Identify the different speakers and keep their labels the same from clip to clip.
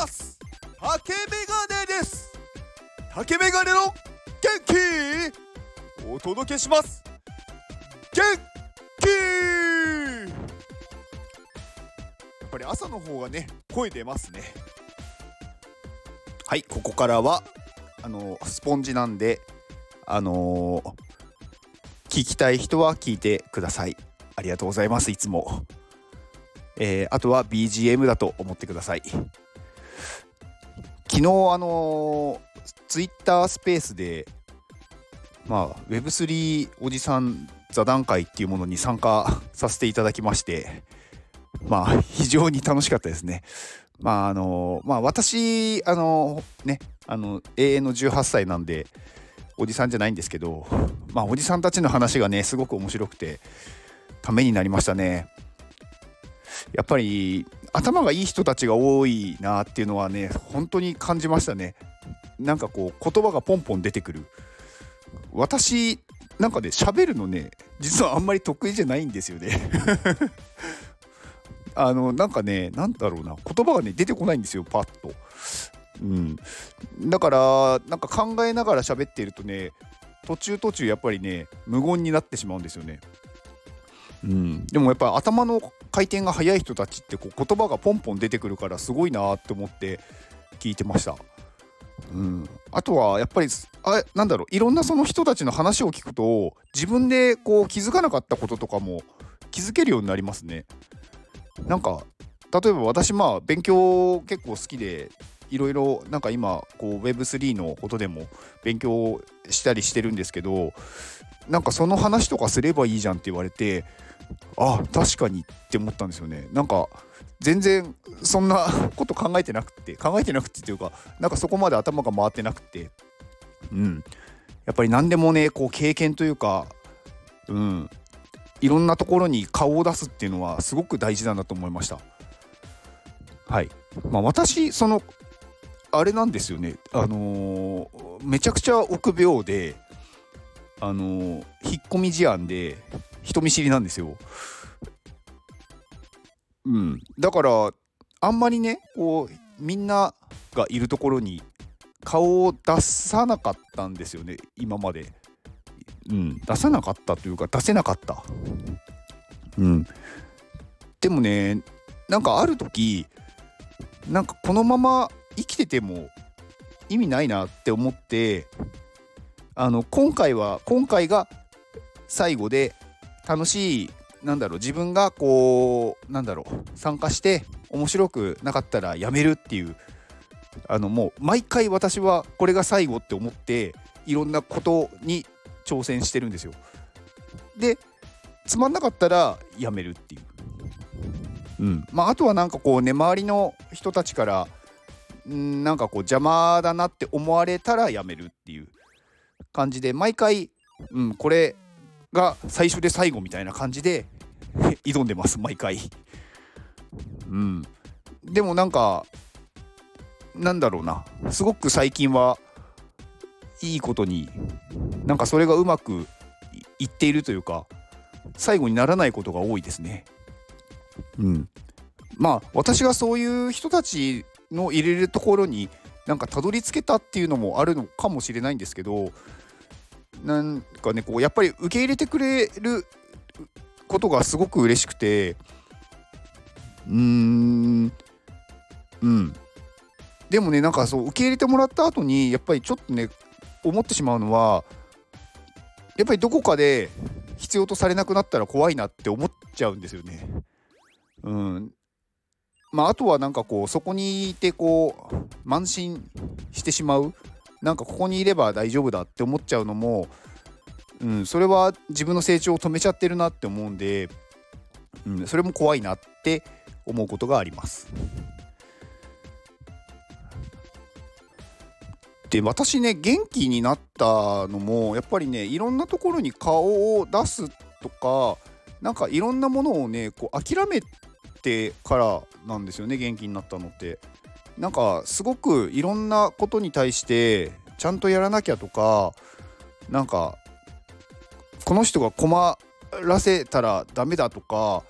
Speaker 1: ます。竹メガネです。竹メガネの元気。お届けします。元気。やっぱり朝の方がね声出ますね。はいここからはあのスポンジなんであのー聞きたい人は聞いてください。ありがとうございますいつも。えー、あとは BGM だと思ってください。昨日あのツイッタースペースでまあ Web3 おじさん座談会っていうものに参加させていただきましてまあ非常に楽しかったですね。まああのまあ私あのねあの永遠の18歳なんでおじさんじゃないんですけどまあおじさんたちの話がねすごく面白くてためになりましたね。やっぱり頭がいい人たちが多いなっていうのはね本当に感じましたね。なんかこう言葉がポンポン出てくる。私なんかね喋るのね実はあんまり得意じゃないんですよね。あのなんかねなんだろうな言葉がね出てこないんですよパッと。うん、だからなんか考えながら喋っているとね途中途中やっぱりね無言になってしまうんですよね。うん、でもやっぱ頭の回転が速い人たちってこう言葉がポンポン出てくるからすごいなって思って聞いてました。うん、あとはやっぱりあなんだろういろんなその人たちの話を聞くと自分でこう気づかなかったこととかも気づけるようになりますね。なんか例えば私まあ勉強結構好きでいろいろなんか今こう Web3 のことでも勉強したりしてるんですけどなんかその話とかすればいいじゃんって言われてあ確かにって思ったんですよね。なんか全然そんな こと考えてなくて考えてなくてっていうかなんかそこまで頭が回ってなくて。うん。やっぱり何でもねこう経験というかうん。いろんなところに顔を出すっていうのはすごく大事なんだと思いました。はい。まあ私そのあれなんですよね。あのー、めちゃくちゃ臆病であのー、引っ込み思案で人見知りなんですよ。うん、だからあんまりねこうみんながいるところに顔を出さなかったんですよね今まで。うん、出さなかったというか出せなかった。うん、でもねなんかある時なんかこのまま生きてても意味ないなって思ってあの今回は今回が最後で楽しいなんだろう自分がこうなんだろう参加して面白くなかったらやめるっていうあのもう毎回私はこれが最後って思っていろんなことに挑戦してるんですよ。でつまんなかったらやめるっていう。うんまあ、あとはなんかこうね周りの人たちからんなんかこう邪魔だなって思われたらやめるっていう感じで毎回、うん、これが最初で最後みたいな感じで 挑んでます毎回。うん、でもなんかなんだろうなすごく最近はいいことになんかそれがうまくいっているというか最後にならないことが多いですね。うん、まあ私がそういう人たちの入れるところになんかたどり着けたっていうのもあるのかもしれないんですけどなんかねこうやっぱり受け入れてくれることがすごく嬉しくてうーんうんでもねなんかそう受け入れてもらった後にやっぱりちょっとね思ってしまうのはやっぱりどこかで必要とされなくなったら怖いなって思っちゃうんですよね。うん、まあ、あとはなんかこうそこにいてこう慢心してしまうなんかここにいれば大丈夫だって思っちゃうのも、うん、それは自分の成長を止めちゃってるなって思うんで、うん、それも怖いなって思うことがあります。で私ね元気になったのもやっぱりねいろんなところに顔を出すとかなんかいろんなものをねこう諦めてからなんですよね元気になったのってなんかすごくいろんなことに対してちゃんとやらなきゃとかなんかこの人が困らせたらダメだとか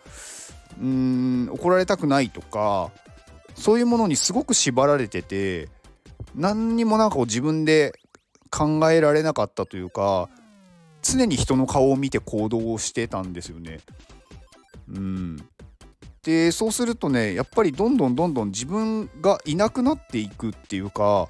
Speaker 1: うーん怒られたくないとかそういうものにすごく縛られてて何にもなんかこう自分で考えられなかったというか常に人の顔を見て行動をしてたんですよね。うん、でそうするとねやっぱりどんどんどんどん自分がいなくなっていくっていうか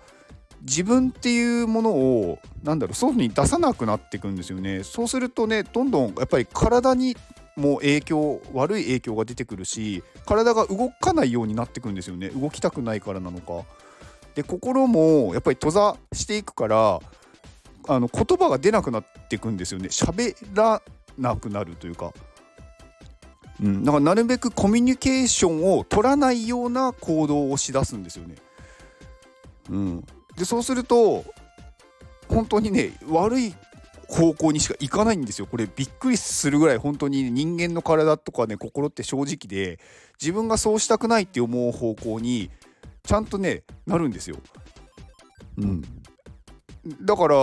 Speaker 1: 自分っていうものをなんだろう外に出さなくなっていくんですよね。そうするとねどんどんやっぱり体にも影響悪い影響が出てくるし体が動かないようになってくんですよね動きたくないからなのか。で心もやっぱり閉ざしていくからあの言葉が出なくなっていくんですよね喋らなくなるというか。うん、だからなるべくコミュニケーションを取らないような行動をしだすんですよね。うん、でそうすると本当にね悪い方向にしか行かないんですよこれびっくりするぐらい本当に人間の体とかね心って正直で自分がそうしたくないって思う方向にちゃんとねなるんですよ。うん、だから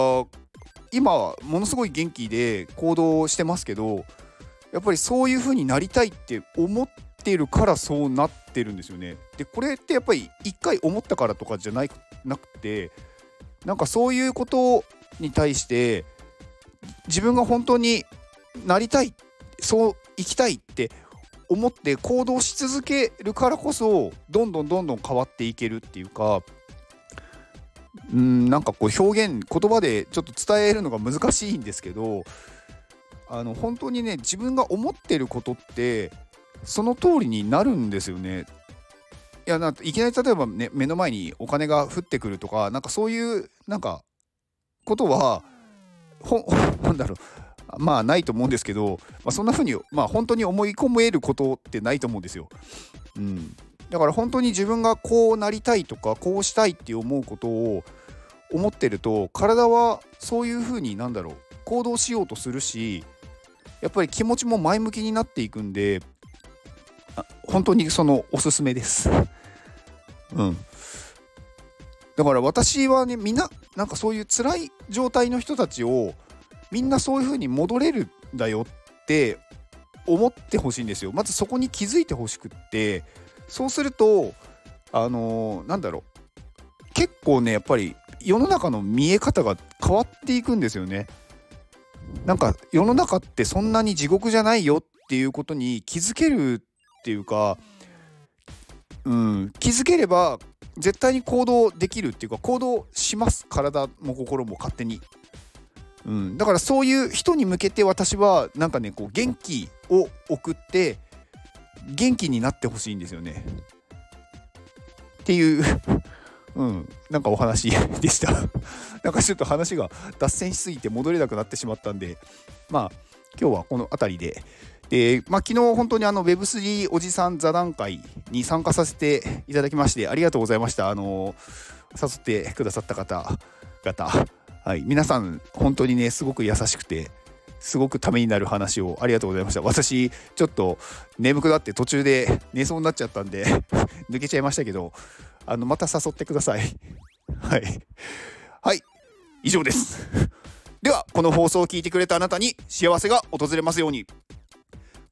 Speaker 1: 今ものすごい元気で行動してますけどやっぱりそういう風になりたいって思ってるからそうなってるんですよね。でこれってやっぱり一回思ったからとかじゃないなくてなんかそういうことに対して自分が本当になりたいそう生きたいって思って行動し続けるからこそどんどんどんどん変わっていけるっていうかうんなんかこう表現言葉でちょっと伝えるのが難しいんですけどあの本当にね自分が思ってることってその通りになるんですよね。いやないきなり例えば、ね、目の前にお金が降ってくるとかなんかそういうなんかことはほ なんだろうまあないと思うんですけど、まあ、そんな風にまあ本当に思い込めることってないと思うんですよ。うん、だから本当に自分がこうなりたいとかこうしたいって思うことを思ってると体はそういう風になんだろう行動しようとするしやっぱり気持ちも前向きになっていくんで本当にそのおすすめです。うん。だから私はねみんななんかそういう辛い状態の人たちをみんなそういう風に戻れるんだよって思ってほしいんですよまずそこに気づいてほしくってそうするとあのー、なんだろう結構ねやっぱり世の中の見え方が変わっていくんですよねなんか世の中ってそんなに地獄じゃないよっていうことに気づけるっていうかうん気づければ絶対に行動できるっていうか行動します。体も心も勝手に、うん、だからそういう人に向けて私はなんかねこう元気を送って元気になってほしいんですよね。っていう。うん、なんかお話 でした。なんかちょっと話が脱線しすぎて戻れなくなってしまったんでまあ今日はこの辺りで。で、まあ、昨日本当にあの Web3 おじさん座談会に参加させていただきましてありがとうございました。あの誘ってくださった方々、はい、皆さん本当にねすごく優しくてすごくためになる話をありがとうございました。私ちょっと眠くなって途中で寝そうになっちゃったんで 抜けちゃいましたけどあのまた誘ってください。はい。はい、以上です。ではこの放送を聞いてくれたあなたに幸せが訪れますように。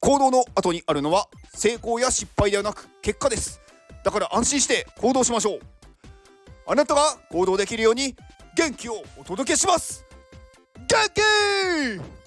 Speaker 1: 行動の後にあるのは成功や失敗ではなく結果ですだから安心して行動しましょうあなたが行動できるように元気をお届けします元気